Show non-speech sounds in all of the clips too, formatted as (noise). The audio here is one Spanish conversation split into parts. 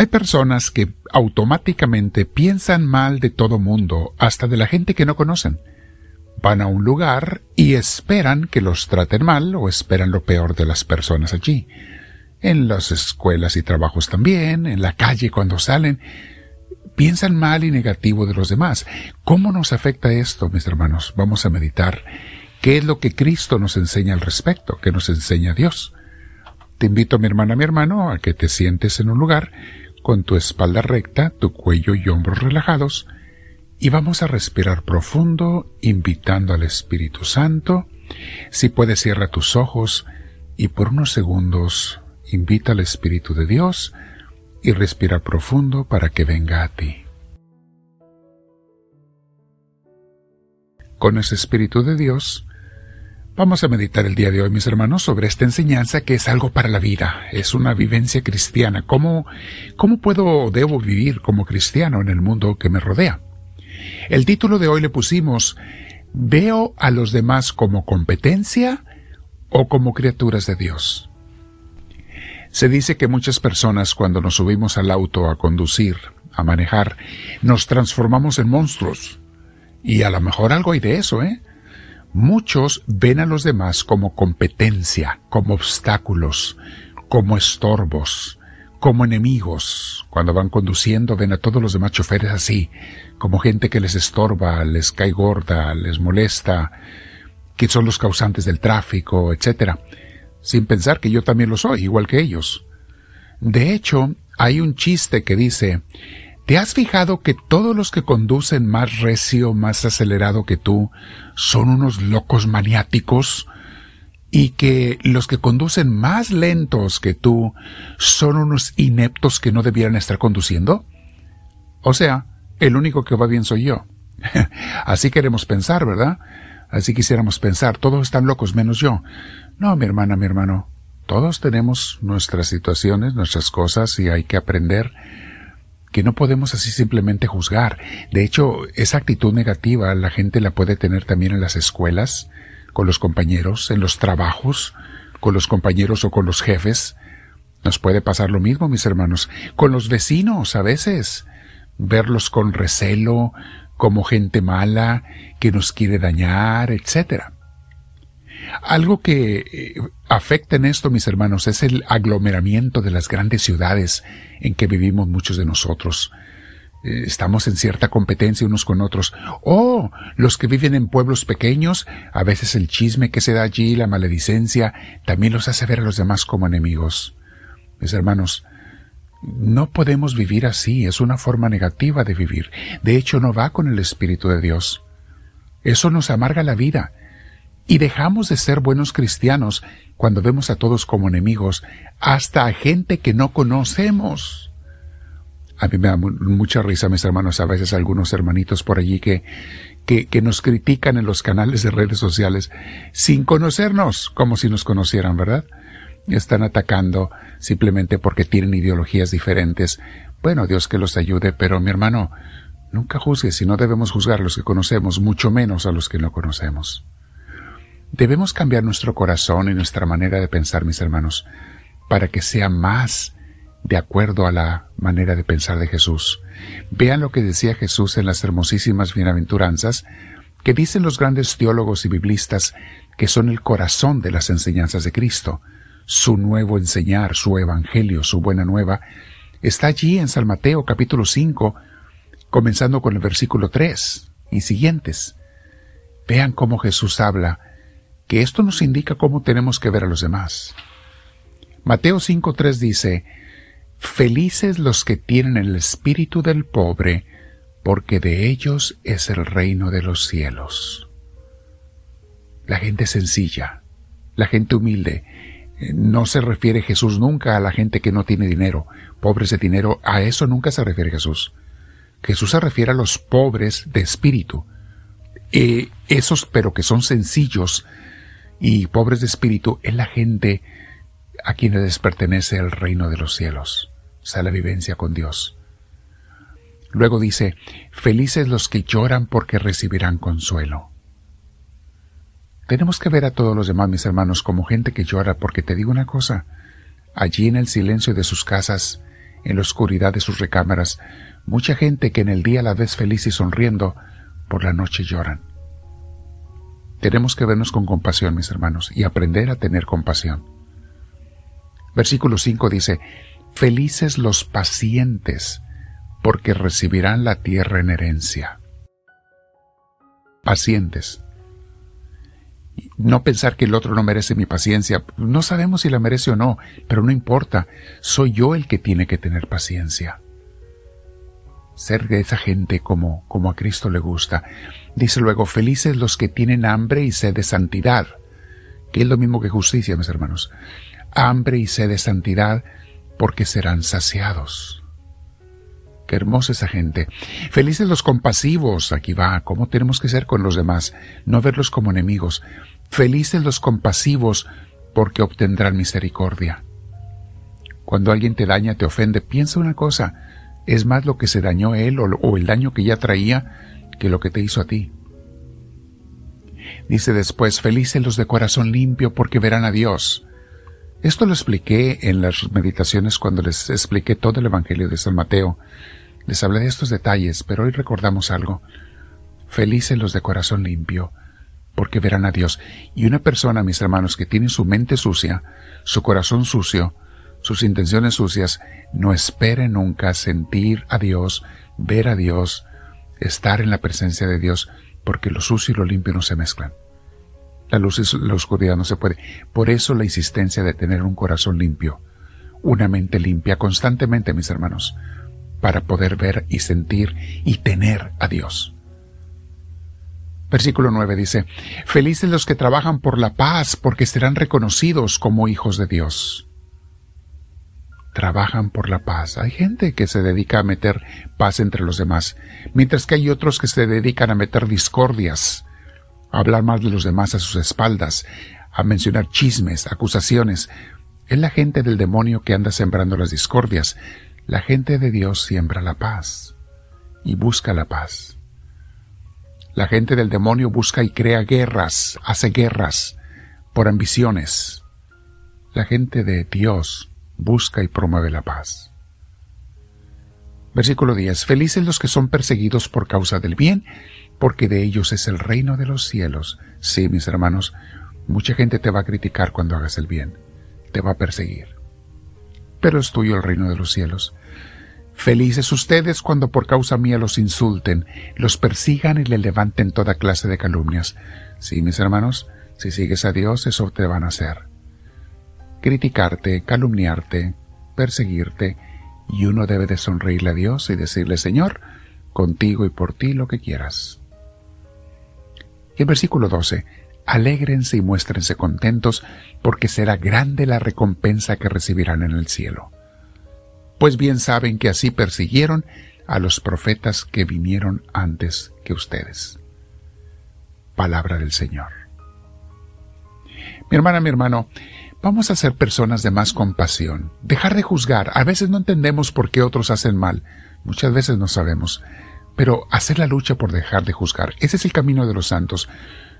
Hay personas que automáticamente piensan mal de todo mundo, hasta de la gente que no conocen. Van a un lugar y esperan que los traten mal o esperan lo peor de las personas allí. En las escuelas y trabajos también, en la calle cuando salen, piensan mal y negativo de los demás. ¿Cómo nos afecta esto, mis hermanos? Vamos a meditar. ¿Qué es lo que Cristo nos enseña al respecto? ¿Qué nos enseña Dios? Te invito, mi hermana, mi hermano, a que te sientes en un lugar con tu espalda recta, tu cuello y hombros relajados, y vamos a respirar profundo, invitando al Espíritu Santo. Si puedes, cierra tus ojos y por unos segundos invita al Espíritu de Dios y respira profundo para que venga a ti. Con ese Espíritu de Dios, vamos a meditar el día de hoy, mis hermanos, sobre esta enseñanza que es algo para la vida, es una vivencia cristiana. ¿Cómo, cómo puedo o debo vivir como cristiano en el mundo que me rodea? El título de hoy le pusimos ¿Veo a los demás como competencia o como criaturas de Dios? Se dice que muchas personas cuando nos subimos al auto a conducir, a manejar, nos transformamos en monstruos. Y a lo mejor algo hay de eso, ¿eh? Muchos ven a los demás como competencia, como obstáculos, como estorbos, como enemigos. Cuando van conduciendo ven a todos los demás choferes así, como gente que les estorba, les cae gorda, les molesta, que son los causantes del tráfico, etcétera sin pensar que yo también lo soy, igual que ellos. De hecho, hay un chiste que dice, ¿te has fijado que todos los que conducen más recio, más acelerado que tú, son unos locos maniáticos? y que los que conducen más lentos que tú son unos ineptos que no debieran estar conduciendo? O sea, el único que va bien soy yo. (laughs) Así queremos pensar, ¿verdad? Así quisiéramos pensar, todos están locos menos yo. No, mi hermana, mi hermano, todos tenemos nuestras situaciones, nuestras cosas y hay que aprender que no podemos así simplemente juzgar. De hecho, esa actitud negativa la gente la puede tener también en las escuelas, con los compañeros, en los trabajos, con los compañeros o con los jefes. Nos puede pasar lo mismo, mis hermanos, con los vecinos a veces. Verlos con recelo, como gente mala, que nos quiere dañar, etcétera. Algo que eh, afecta en esto, mis hermanos, es el aglomeramiento de las grandes ciudades en que vivimos muchos de nosotros. Eh, estamos en cierta competencia unos con otros. O los que viven en pueblos pequeños, a veces el chisme que se da allí, la maledicencia, también los hace ver a los demás como enemigos. Mis hermanos, no podemos vivir así, es una forma negativa de vivir. De hecho, no va con el Espíritu de Dios. Eso nos amarga la vida y dejamos de ser buenos cristianos cuando vemos a todos como enemigos, hasta a gente que no conocemos. A mí me da mucha risa, mis hermanos, a veces algunos hermanitos por allí que, que, que nos critican en los canales de redes sociales sin conocernos, como si nos conocieran, ¿verdad? Están atacando simplemente porque tienen ideologías diferentes. Bueno, Dios que los ayude, pero mi hermano, nunca juzgues si no debemos juzgar a los que conocemos, mucho menos a los que no conocemos. Debemos cambiar nuestro corazón y nuestra manera de pensar, mis hermanos, para que sea más de acuerdo a la manera de pensar de Jesús. Vean lo que decía Jesús en las hermosísimas bienaventuranzas, que dicen los grandes teólogos y biblistas que son el corazón de las enseñanzas de Cristo. Su nuevo enseñar, su evangelio, su buena nueva, está allí en San Mateo capítulo 5, comenzando con el versículo 3 y siguientes. Vean cómo Jesús habla que esto nos indica cómo tenemos que ver a los demás. Mateo 5.3 dice, Felices los que tienen el espíritu del pobre, porque de ellos es el reino de los cielos. La gente sencilla, la gente humilde, no se refiere Jesús nunca a la gente que no tiene dinero, pobres de dinero, a eso nunca se refiere Jesús. Jesús se refiere a los pobres de espíritu, eh, esos pero que son sencillos, y pobres de espíritu es la gente a quienes les pertenece el reino de los cielos, o sea, la vivencia con Dios. Luego dice, felices los que lloran porque recibirán consuelo. Tenemos que ver a todos los demás, mis hermanos, como gente que llora, porque te digo una cosa, allí en el silencio de sus casas, en la oscuridad de sus recámaras, mucha gente que en el día la ves feliz y sonriendo, por la noche lloran. Tenemos que vernos con compasión, mis hermanos, y aprender a tener compasión. Versículo 5 dice, Felices los pacientes, porque recibirán la tierra en herencia. Pacientes. No pensar que el otro no merece mi paciencia. No sabemos si la merece o no, pero no importa. Soy yo el que tiene que tener paciencia. Ser de esa gente como, como a Cristo le gusta. Dice luego, felices los que tienen hambre y sed de santidad, que es lo mismo que justicia, mis hermanos. Hambre y sed de santidad, porque serán saciados. Qué hermosa esa gente. Felices los compasivos, aquí va, cómo tenemos que ser con los demás, no verlos como enemigos. Felices los compasivos, porque obtendrán misericordia. Cuando alguien te daña, te ofende, piensa una cosa, es más lo que se dañó él o, el daño que ya traía que lo que te hizo a ti. Dice después, felices los de corazón limpio, porque verán a Dios. Esto lo expliqué en las meditaciones cuando les expliqué todo el Evangelio de San Mateo. Les hablé de estos detalles, pero hoy recordamos algo. Felices los de corazón limpio, porque verán a Dios. Y una persona, mis hermanos, que tiene su mente sucia, su corazón sucio, sus intenciones sucias, no espere nunca sentir a Dios, ver a Dios, estar en la presencia de Dios, porque lo sucio y lo limpio no se mezclan. La luz y la oscuridad no se puede. Por eso la insistencia de tener un corazón limpio, una mente limpia constantemente, mis hermanos, para poder ver y sentir y tener a Dios. Versículo 9 dice, Felices los que trabajan por la paz, porque serán reconocidos como hijos de Dios. Trabajan por la paz. Hay gente que se dedica a meter paz entre los demás, mientras que hay otros que se dedican a meter discordias, a hablar mal de los demás a sus espaldas, a mencionar chismes, acusaciones. Es la gente del demonio que anda sembrando las discordias, la gente de Dios siembra la paz y busca la paz. La gente del demonio busca y crea guerras, hace guerras por ambiciones. La gente de Dios busca y promueve la paz. Versículo 10. Felices los que son perseguidos por causa del bien, porque de ellos es el reino de los cielos. Sí, mis hermanos, mucha gente te va a criticar cuando hagas el bien, te va a perseguir. Pero es tuyo el reino de los cielos. Felices ustedes cuando por causa mía los insulten, los persigan y le levanten toda clase de calumnias. Sí, mis hermanos, si sigues a Dios, eso te van a hacer. Criticarte, calumniarte, perseguirte, y uno debe de sonreírle a Dios y decirle, Señor, contigo y por ti lo que quieras. Y el versículo 12, alégrense y muéstrense contentos, porque será grande la recompensa que recibirán en el cielo pues bien saben que así persiguieron a los profetas que vinieron antes que ustedes. Palabra del Señor. Mi hermana, mi hermano, vamos a ser personas de más compasión, dejar de juzgar. A veces no entendemos por qué otros hacen mal, muchas veces no sabemos, pero hacer la lucha por dejar de juzgar. Ese es el camino de los santos,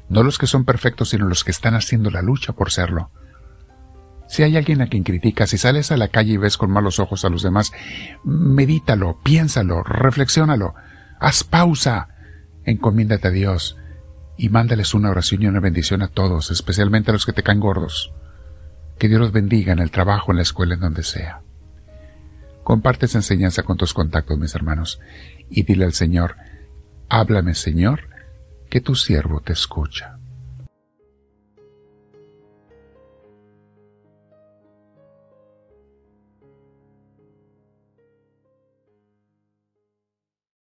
no los que son perfectos, sino los que están haciendo la lucha por serlo. Si hay alguien a quien criticas, si sales a la calle y ves con malos ojos a los demás, medítalo, piénsalo, reflexiónalo, haz pausa, encomiéndate a Dios y mándales una oración y una bendición a todos, especialmente a los que te caen gordos. Que Dios los bendiga en el trabajo, en la escuela, en donde sea. Comparte esa enseñanza con tus contactos, mis hermanos, y dile al Señor, háblame, Señor, que tu siervo te escucha.